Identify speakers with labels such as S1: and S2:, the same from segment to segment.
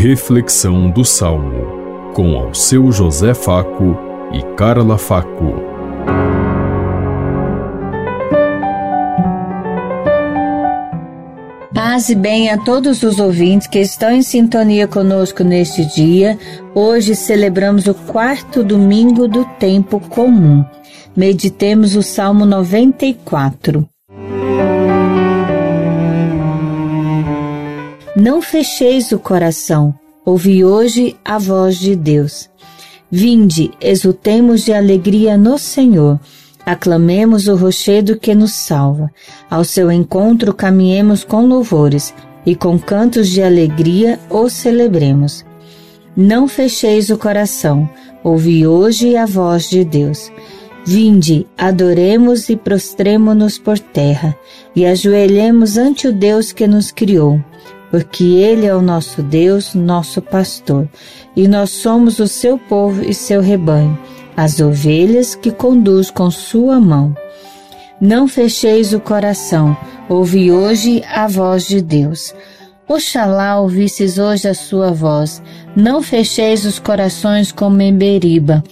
S1: Reflexão do Salmo, com ao seu José Faco e Carla Faco.
S2: Paz e bem a todos os ouvintes que estão em sintonia conosco neste dia. Hoje celebramos o quarto domingo do tempo comum. Meditemos o Salmo 94. Não fecheis o coração, ouvi hoje a voz de Deus. Vinde, exultemos de alegria no Senhor. Aclamemos o rochedo que nos salva. Ao seu encontro caminhemos com louvores e com cantos de alegria o celebremos. Não fecheis o coração, ouvi hoje a voz de Deus. Vinde, adoremos e prostremo-nos por terra e ajoelhemos ante o Deus que nos criou porque Ele é o nosso Deus, nosso pastor, e nós somos o seu povo e seu rebanho, as ovelhas que conduz com sua mão. Não fecheis o coração, ouvi hoje a voz de Deus. Oxalá ouvisses hoje a sua voz, não fecheis os corações como em Beriba,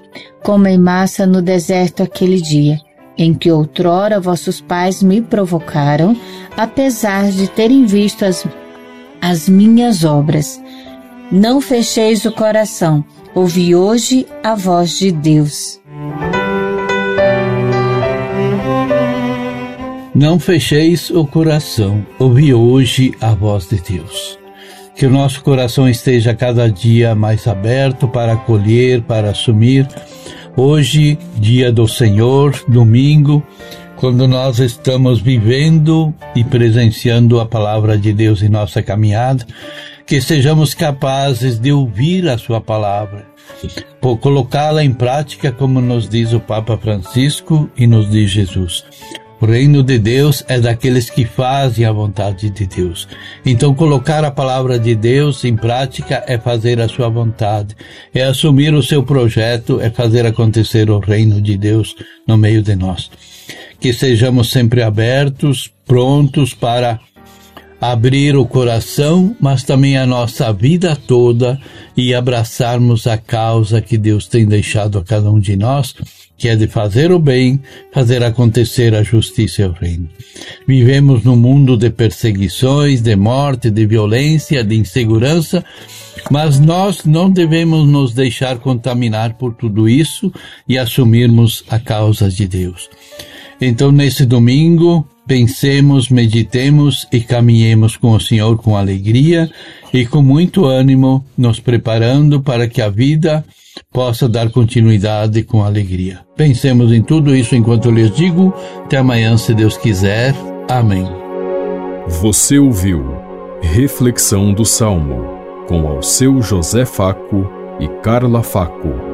S2: como em massa no deserto aquele dia, em que outrora vossos pais me provocaram, apesar de terem visto as as minhas obras. Não fecheis o coração, ouvi hoje a voz de Deus.
S3: Não fecheis o coração, ouvi hoje a voz de Deus. Que o nosso coração esteja cada dia mais aberto para acolher, para assumir. Hoje, dia do Senhor, domingo, quando nós estamos vivendo e presenciando a palavra de Deus em nossa caminhada, que sejamos capazes de ouvir a sua palavra, por colocá-la em prática, como nos diz o Papa Francisco e nos diz Jesus. O reino de Deus é daqueles que fazem a vontade de Deus. Então, colocar a palavra de Deus em prática é fazer a sua vontade, é assumir o seu projeto, é fazer acontecer o reino de Deus no meio de nós. Que sejamos sempre abertos, prontos para abrir o coração, mas também a nossa vida toda e abraçarmos a causa que Deus tem deixado a cada um de nós que é de fazer o bem, fazer acontecer a justiça e o reino. Vivemos num mundo de perseguições, de morte, de violência, de insegurança, mas nós não devemos nos deixar contaminar por tudo isso e assumirmos a causa de Deus. Então, nesse domingo, pensemos, meditemos e caminhemos com o Senhor com alegria e com muito ânimo, nos preparando para que a vida possa dar continuidade com alegria. Pensemos em tudo isso enquanto lhes digo. Até amanhã, se Deus quiser. Amém.
S1: Você ouviu Reflexão do Salmo com ao seu José Faco e Carla Faco.